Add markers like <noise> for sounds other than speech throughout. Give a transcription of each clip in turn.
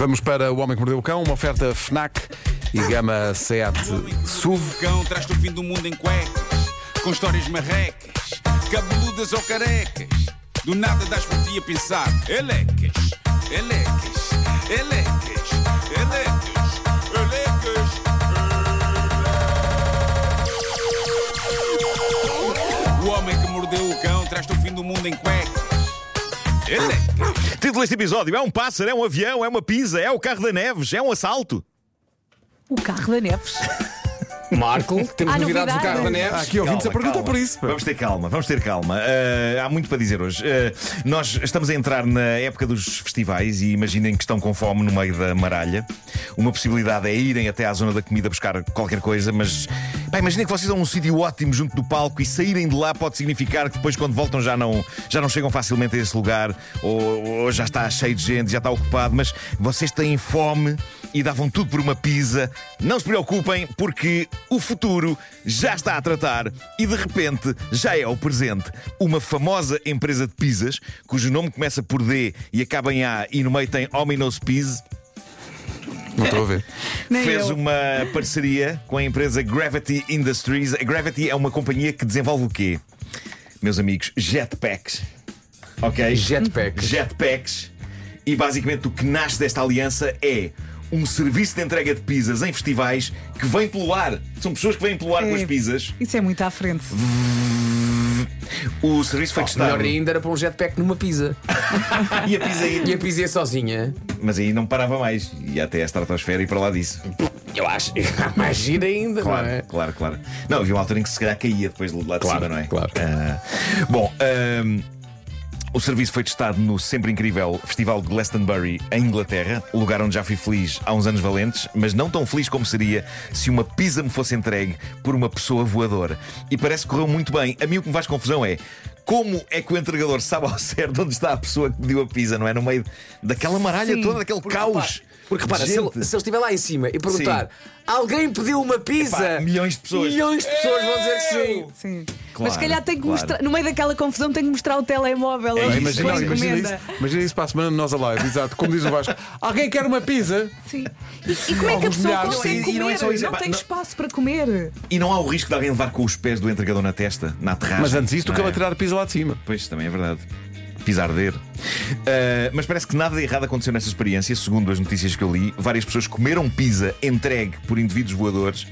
Vamos para O Homem que Mordeu o Cão, uma oferta FNAC e gama SEAT SUV. O cão traz-te o fim do mundo em cuecas, com histórias marrecas, cabeludas ou carecas. Do nada das por ti a pensar, elecas, elecas, elecas, elecas, elecas. O homem que mordeu o cão traz-te o fim do mundo em cuecas. Título deste episódio: é um pássaro, é um avião, é uma pizza, é o carro da Neves, é um assalto. O carro da Neves. <laughs> Marco, temos Há novidades do carro da Há Neves. aqui ouvintes a perguntar calma. por isso. pá. Vamos ter calma, vamos ter calma. Uh, há muito para dizer hoje. Uh, nós estamos a entrar na época dos festivais e imaginem que estão com fome no meio da maralha. Uma possibilidade é irem até à zona da comida buscar qualquer coisa, mas pá, imaginem que vocês estão num sítio ótimo junto do palco e saírem de lá pode significar que depois, quando voltam, já não, já não chegam facilmente a esse lugar ou, ou já está cheio de gente, já está ocupado, mas vocês têm fome e davam tudo por uma pizza. Não se preocupem, porque o futuro já está a tratar e de repente já é o presente. Uma famosa empresa de pizzas, cujo nome começa por D e acaba em A e no meio tem Ominos Pizza, Não estou a ver. <laughs> Nem fez eu. uma parceria com a empresa Gravity Industries. A Gravity é uma companhia que desenvolve o quê? Meus amigos, jetpacks. Ok? Jetpacks. Jetpacks. E basicamente o que nasce desta aliança é um serviço de entrega de pizzas em festivais que vem pelo ar. São pessoas que vêm pelo ar com as É. pizzas. Isso é muito à frente. O serviço foi testado. Melhor ainda era para um jetpack numa pizza. <laughs> E a pizza ia. E a pizza ia sozinha. Mas aí não parava mais. Ia até a estratosfera e para lá disso. Eu acho. <laughs> Mais gira ainda, Claro, é? claro, claro. Não, havia uma altura em que se calhar caía depois de lá de Claro, cima, não é? claro. Ah, bom, o serviço foi testado no sempre incrível Festival de Glastonbury, em Inglaterra, lugar onde já fui feliz há uns anos valentes, mas não tão feliz como seria se uma pizza me fosse entregue por uma pessoa voadora. E parece que correu muito bem. A mim o que me faz confusão é. Como é que o entregador sabe ao certo onde está a pessoa que pediu a pizza, não é? No meio daquela maralha Sim. toda, daquele caos. Porque repara, se ele, se ele estiver lá em cima e perguntar alguém pediu uma pizza, Epá, milhões de pessoas. milhões de pessoas vão dizer que sim. Sim. Claro, Mas se calhar tem que claro. mostrar, no meio daquela confusão, tem que mostrar o telemóvel. É ali isso, Imagina, imagina, isso, imagina isso para a semana de nós alive, exato. Como diz o Vasco. Alguém quer uma pizza? Sim. E, e como é que a pessoa milhares. consegue E- e comer? não é só isso, não epá, tem não- espaço para comer. E não há o risco de alguém levar com os pés do entregador na testa, na aterragem. Mas antes disso, tu não que é? ela tirar a pizza lá de cima. Pois, também é verdade. Pisar arder. Ah, mas parece que nada de errado aconteceu nessa experiência, segundo as notícias que eu li. Várias pessoas comeram pizza entregue por indivíduos voadores.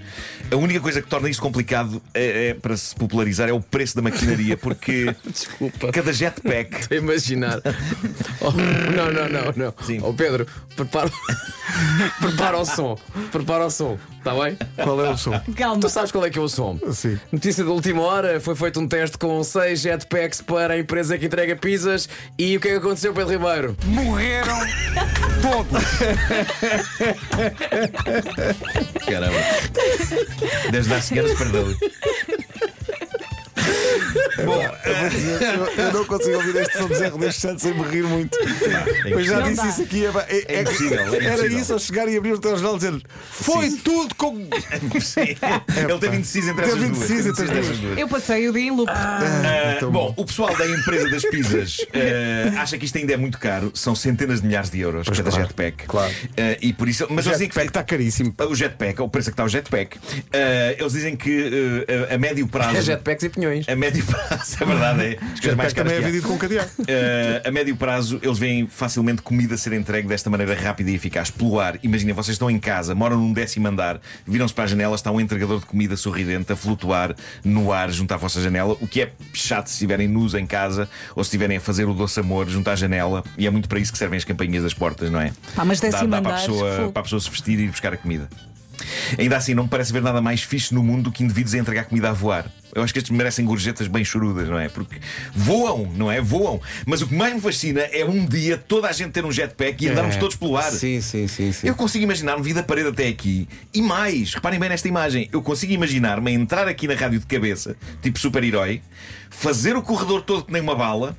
A única coisa que torna isto complicado é, é, para se popularizar é o preço da maquinaria, porque <laughs> Desculpa. cada jetpack. Estou a imaginar. <laughs> Oh, não, não, não, não. Sim. Oh, Pedro, prepara, <laughs> prepara o som. Prepara o som. Está bem? Qual é o som? Calma. Tu sabes qual é que é o som? Sim. Notícia da última hora: foi feito um teste com seis jetpacks para a empresa que entrega pizzas. E o que é que aconteceu, Pedro Ribeiro? Morreram todos. Caramba. Desde a senhora se perdeu. Bom, Eu, eu não consigo ouvir este som de Zé Rodrigues Santos sem me rir muito. Eu já disse isso aqui. É, é- É impossível, é Era impossível. isso ao chegar e abrir o telejornal dizer Foi tudo com. <laughs> sim. Ele teve indeciso entre Teve essas duas. entre as duas. essas duas. Eu passei o dia em loop. Ah, Então, bom, o pessoal da empresa das pizzas ah, acha que isto ainda é muito caro. São centenas de milhares de euros cada claro, jetpack. claro. Ah, e por isso, mas O dizem que jetpack está caríssimo. o jetpack, o preço que está o jetpack. ah, eles dizem que ah, a, a médio prazo. É jetpacks e pinhões. A médio prazo, é verdade, é. As coisas mais também é vendido com cadeado. Uh, a médio prazo, eles veem facilmente comida ser entregue desta maneira rápida e eficaz pelo ar. Imaginem, vocês estão em casa, moram num décimo andar, viram-se para a janela, está um entregador de comida sorridente a flutuar no ar junto à vossa janela, o que é chato se estiverem nus em casa ou se estiverem a fazer o doce amor junto à janela. E é muito para isso que servem as campainhas das portas, não é? Pá, mas dá, décimo dá para, a andar, pessoa, para a pessoa se vestir e ir buscar a comida. Ainda assim, não me parece haver nada mais fixe no mundo do que indivíduos a entregar comida a voar. Eu acho que estes merecem gorjetas bem chorudas, não é? Porque voam, não é? Voam. Mas o que mais me fascina é um dia toda a gente ter um jetpack e andarmos todos pelo ar. Sim, sim, sim. sim. Eu consigo imaginar-me vir da parede até aqui e mais, reparem bem nesta imagem, eu consigo imaginar-me a entrar aqui na rádio de cabeça, tipo super-herói, fazer o corredor todo que nem uma bala,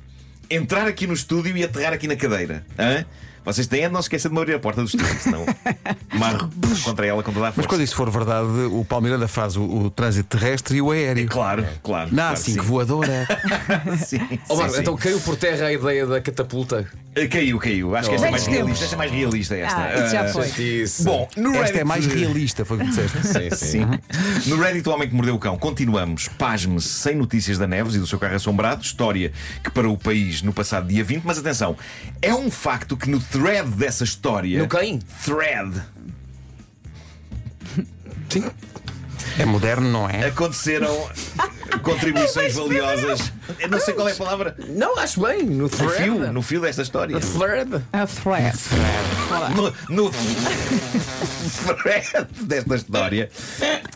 entrar aqui no estúdio e aterrar aqui na cadeira. Hã? Vocês têm é de não se esquecer de me abrir a porta do estúdio, senão <laughs> marro contra ela com toda a Mas força. quando isso for verdade, o Palmeiranda faz o, o trânsito terrestre e o aéreo. Claro, claro. Na claro, A5 sim. voadora. <laughs> Sim, Oh, sim, Marco, sim. então caiu por terra a ideia da catapulta. Uh, Caiu, caiu. Acho que esta é mais realista. Esta é mais realista. Esta. Ah, isso já Uh, foi. Isso. Bom, no Reddit. Esta é mais realista, foi o que disseste. <laughs> Sim, sim. Sim. No Reddit, o homem que mordeu o cão, continuamos, pasme-se, sem notícias da Neves e do seu carro assombrado. História que para o país no passado dia 20. Mas atenção, é um facto que no thread dessa história. No quem? Thread. Sim. É moderno, não é? Aconteceram <laughs> contribuições valiosas. Eu não sei qual é a palavra. Não, acho bem. No No thread. fio, no fio desta história. No thread. A thread. No, no thread desta história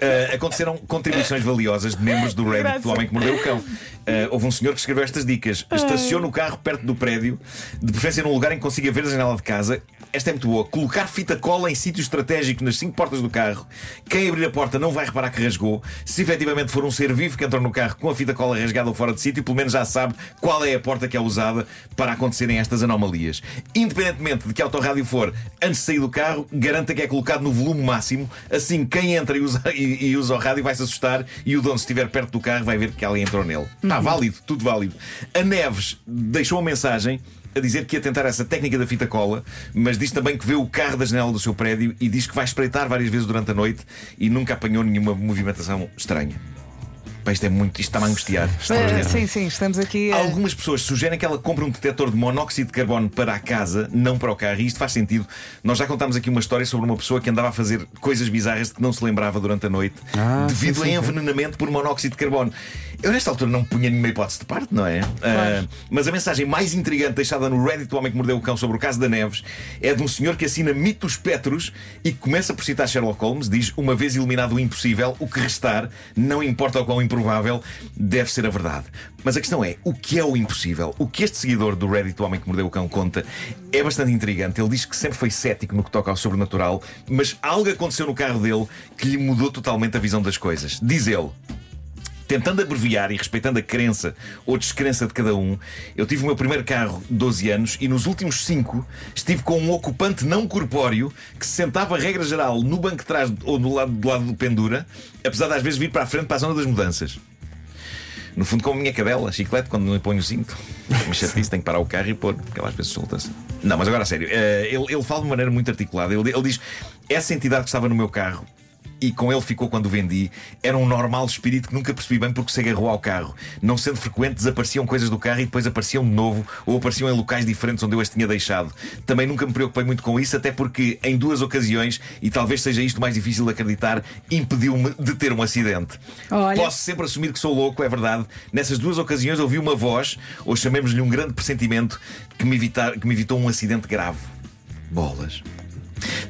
eh, aconteceram contribuições valiosas de membros do Reddit do Homem que Mordeu o Cão. Eh, houve um senhor que escreveu estas dicas. Estaciona o carro perto do prédio, de preferência num lugar em que consiga ver a janela de casa. Esta é muito boa. Colocar fita cola em sítio estratégico nas cinco portas do carro. Quem abrir a porta não vai reparar que rasgou. Se efetivamente for um ser vivo que entrou no carro com a fita cola rasgada ou fora de sítio, pelo menos já sabe qual é a porta que é usada para acontecerem estas anomalias. Independentemente de que autorrádio for, antes de sair do carro, garanta que é colocado no volume máximo. Assim, quem entra e usa, <laughs> e, e usa o rádio vai se assustar e o dono, se estiver perto do carro, vai ver que alguém entrou nele. Está válido, tudo válido. A Neves deixou uma mensagem a dizer que ia tentar essa técnica da fita cola, mas diz também que vê o carro da janela do seu prédio e diz que vai espreitar várias vezes durante a noite e nunca apanhou nenhuma movimentação estranha. Pá, isto é muito, isto está-me a angustiar. Uh, sim, sim, estamos aqui. a- Algumas pessoas sugerem que ela compre um detector de monóxido de carbono para a casa, não para o carro, e isto faz sentido. Nós já contámos aqui uma história sobre uma pessoa que andava a fazer coisas bizarras de que não se lembrava durante a noite, Ah, devido sim, a sim, sim. envenenamento por monóxido de carbono. Eu, nesta altura, não punha nenhuma hipótese de parte, não é? Ah, mas a mensagem mais intrigante deixada no Reddit do Homem que Mordeu o Cão sobre o caso da Neves é de um senhor que assina mitos petros e que começa por citar Sherlock Holmes. Diz: Uma vez eliminado o impossível, o que restar, não importa o quão improvável, deve ser a verdade. Mas a questão é: o que é o impossível? O que este seguidor do Reddit do Homem que Mordeu o Cão conta é bastante intrigante. Ele diz que sempre foi cético no que toca ao sobrenatural, mas algo aconteceu no carro dele que lhe mudou totalmente a visão das coisas. Diz ele. Tentando abreviar e respeitando a crença ou descrença de cada um, eu tive o meu primeiro carro 12 anos e nos últimos 5 estive com um ocupante não corpóreo que se sentava, regra geral, no banco de trás ou do lado, do lado do pendura, apesar de às vezes vir para a frente para a zona das mudanças. No fundo, como a minha cadela, chiclete, quando não lhe ponho o cinto. <laughs> Me chatice, tenho que parar o carro e pôr, porque ela às vezes solta-se. Não, mas agora a sério, eh, ele, ele fala de maneira muito articulada. Ele, ele diz: essa entidade que estava no meu carro e com ele ficou quando o vendi, era um normal espírito que nunca percebi bem porque se agarrou ao carro. Não sendo frequente, desapareciam coisas do carro e depois apareciam de novo ou apareciam em locais diferentes onde eu as tinha deixado. Também nunca me preocupei muito com isso, até porque em duas ocasiões, e talvez seja isto mais difícil de acreditar, impediu-me de ter um acidente. Olha. Posso sempre assumir que sou louco, é verdade. Nessas duas ocasiões ouvi uma voz, ou chamemos-lhe um grande pressentimento, que me, evitar, que me evitou um acidente grave. Bolas.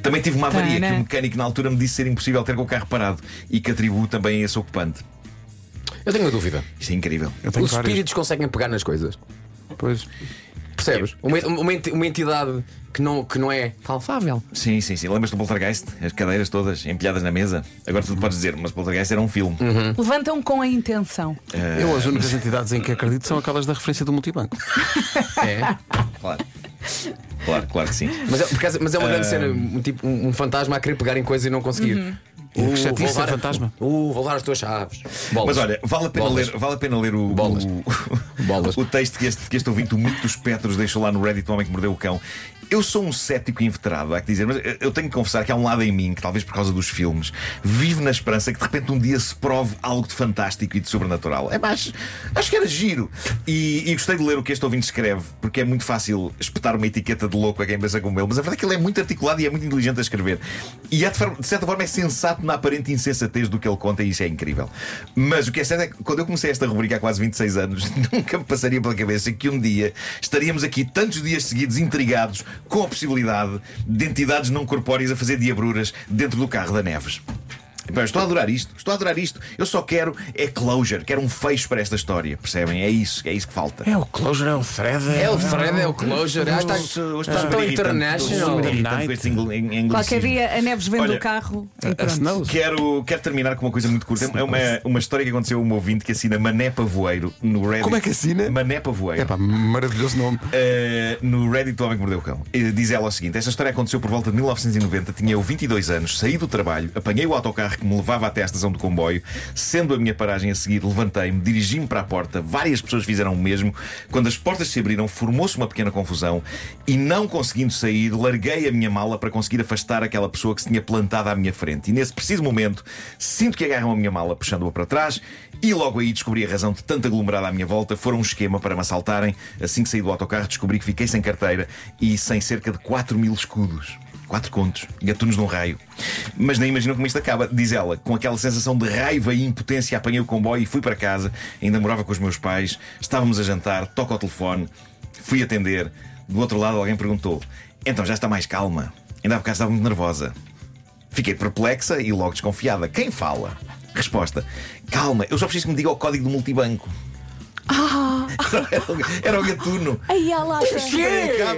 Também tive uma avaria Tana. que o mecânico na altura me disse ser impossível ter com o carro parado e que atribuo também a esse ocupante. Eu tenho uma dúvida. Isto é incrível. Os várias. espíritos conseguem pegar nas coisas. Pois. Percebes? Uma, uma, uma entidade que não, que não é palpável. Sim, sim, sim. Lembras do Poltergeist? As cadeiras todas empilhadas na mesa? Agora tu podes dizer, mas Poltergeist era um filme. Levantam com a intenção. Eu, as únicas entidades em que acredito são aquelas da referência do multibanco. <laughs> É. Claro. Claro, claro que sim. Mas é, porque mas é uma grande cena, um, tipo, um, um fantasma a querer pegar em coisas e não conseguir. Uh, Que chatice levar- fantasma. Uh, vou levar as tuas chaves. Bolas. Mas olha, vale a pena Bolas. ler, vale a pena ler o, Bolas. o, <laughs> Bolas. o texto que este, que este ouvinte, o mito dos Petros, deixou lá no Reddit, o homem que mordeu o cão. Eu sou um cético inveterado, há que dizer, mas eu- eu tenho que confessar que há um lado em mim, que talvez por causa dos filmes, vive na esperança que de repente um dia se prove algo de fantástico e de sobrenatural. É mais, acho que era giro. E, e gostei de ler o que este ouvinte escreve, porque é muito fácil espetar uma etiqueta de louco a quem pensa como ele, mas a verdade é que ele é muito articulado e é muito inteligente a escrever. E é de, forma- de certa forma é sensato na aparente insensatez do que ele conta, e isso é incrível. Mas o que é certo é que quando eu comecei esta rubrica há quase 26 anos, <laughs> nunca me passaria pela cabeça que um dia estaríamos aqui tantos dias seguidos intrigados com a possibilidade de entidades não corpóreas a fazer diabruras dentro do carro da Neves. Bem, estou a adorar isto, estou a adorar isto. Eu só quero é closure, quero um fecho para esta história, percebem? É isso, é isso que falta. É o Closure, é o Thread. É o Thread, é o Closure. Ah, está, Hoje- hoje está super tão international. Qualquer dia a Neves vende Olha, o carro e. Quero, quero terminar com uma coisa muito curta. É uma, uma história que aconteceu a um ouvinte que assina Mané Pavoeiro no Reddit. Como é que assina? Mané Pavoeiro. É pá, maravilhoso nome. Uh, no Reddit do Homem que Mordeu o Cão. Uh, diz ela o seguinte: Esta história aconteceu por volta de 1990. Tinha eu 22 anos, saí do trabalho, apanhei o autocarro autocarro que me levava até à estação do comboio. Sendo a minha paragem a seguir, levantei-me, dirigi-me para a porta. Várias pessoas fizeram o mesmo. Quando as portas se abriram, formou-se uma pequena confusão e, não conseguindo sair, larguei a minha mala para conseguir afastar aquela pessoa que se tinha plantado à minha frente. E nesse preciso momento, sinto que agarram a minha mala, puxando-a para trás. E logo aí descobri a razão de tanta aglomerada à minha volta. Foram um esquema para me assaltarem. Assim que saí do autocarro, descobri que fiquei sem carteira e sem cerca de 4 mil escudos. Quatro contos, gatunos de um raio. Mas nem imagino como isto acaba. Diz ela, com aquela sensação de raiva e impotência, apanhei o comboio e fui para casa. Ainda morava com os meus pais, estávamos a jantar, toco ao telefone, fui atender. Do outro lado, alguém perguntou: Então já está mais calma? Ainda há bocado estava muito nervosa. Fiquei perplexa e logo desconfiada. Quem fala? Resposta: Calma, eu só preciso que me diga o código do multibanco. O- <laughs> era o gatuno. Aí a lata.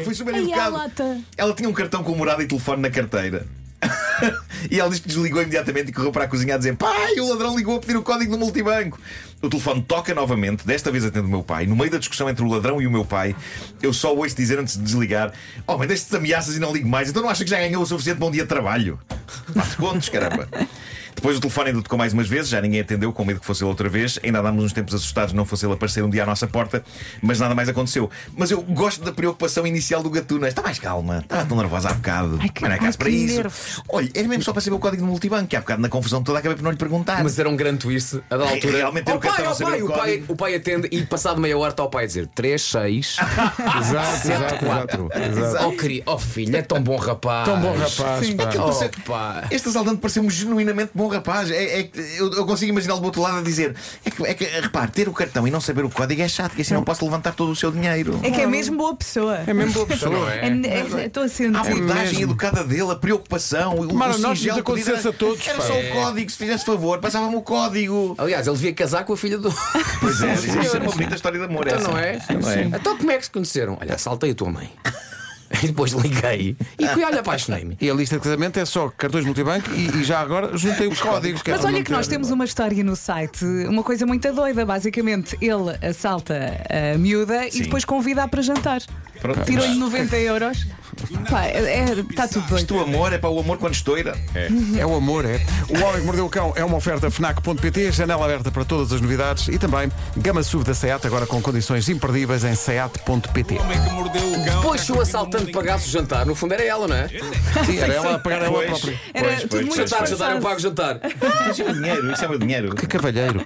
Foi super educado, super. Ela tinha um cartão com morada e telefone na carteira. <laughs> e ela diz que desligou imediatamente e correu para a cozinha a dizer: Pai, o ladrão ligou a pedir o código do multibanco. O telefone toca novamente, desta vez atende o meu pai. No meio da discussão entre o ladrão e o meu pai, eu só ouço dizer antes de desligar: Oh, mas destes ameaças e não ligo mais, então não acha que já ganhou o suficiente bom dia de trabalho? Quatro contos, caramba. Depois o telefone ainda tocou mais umas vezes, já ninguém atendeu, com medo que fosse ele outra vez. Ainda andámos uns tempos assustados, não fosse ele aparecer um dia à nossa porta, mas nada mais aconteceu. Mas eu gosto da preocupação inicial do gatuna. Está mais calma, estava tão nervosa há bocado. Ai, que- mas não é caso ai, para isso. nervos. Olha, era mesmo só para saber o código do multibanco, que há bocado na confusão toda acabei por não lhe perguntar. Mas era um grande twist a da altura. Realmente oh, o cartão pai, a oh, pai, o pai, o pai atende e passado meia hora está o pai a dizer 3, 6. <laughs> Exato, exato, exato. exato. Oh, queria, oh filho, é tão bom rapaz. Tão bom rapaz, pá. Aquilo pareceu- Oh, pá. Este assaltante pareceu-me genuinamente bom rapaz. É, é eu, eu consigo imaginá-lo do outro lado a dizer: é que, é que, repare, ter o cartão e não saber o código é chato, que assim não posso levantar todo o seu dinheiro. É que é mesmo boa pessoa. É mesmo boa pessoa. Não é? É- é- Estou a A sentir. abordagem mesmo. educada dele, a preocupação, o, Tomara o nós singelo nos acontecesse pedido, a todos, Era pá. só o código, se fizesse favor, passava-me o código. Aliás, ele devia casar com a filha do. Pois é, <laughs> isso é uma bonita história de amor. Então essa. não é? Não é? Então como é que se conheceram? Olha, assaltei a tua mãe. <laughs> E depois liguei e fui, olha, apaixonei-me. E a lista de casamento é só cartões multibanco e, e já agora juntei os códigos. que é Mas olha que nós temos uma história no site, uma coisa muito doida. Basicamente, ele assalta a miúda Sim. e depois convida-a para jantar. Pronto. Tirou-lhe 90 euros. Pá, é, está tudo doido. O amor é para o amor quando estoura. É o amor, é. O Homem que Mordeu o Cão é uma oferta FNAC.pt, janela aberta para todas as novidades e também gama SUV da SEAT, agora com condições imperdíveis em SEAT.pt. Homem que mordeu o cão. Depois, se o assaltante pagasse o jantar, no fundo era ela, não é? Sim, era ela a pagar ela própria. Era pois, tudo muito Jantar, jantar, eu pago jantar. Isso é meu dinheiro, isso é meu dinheiro. Que cavalheiro.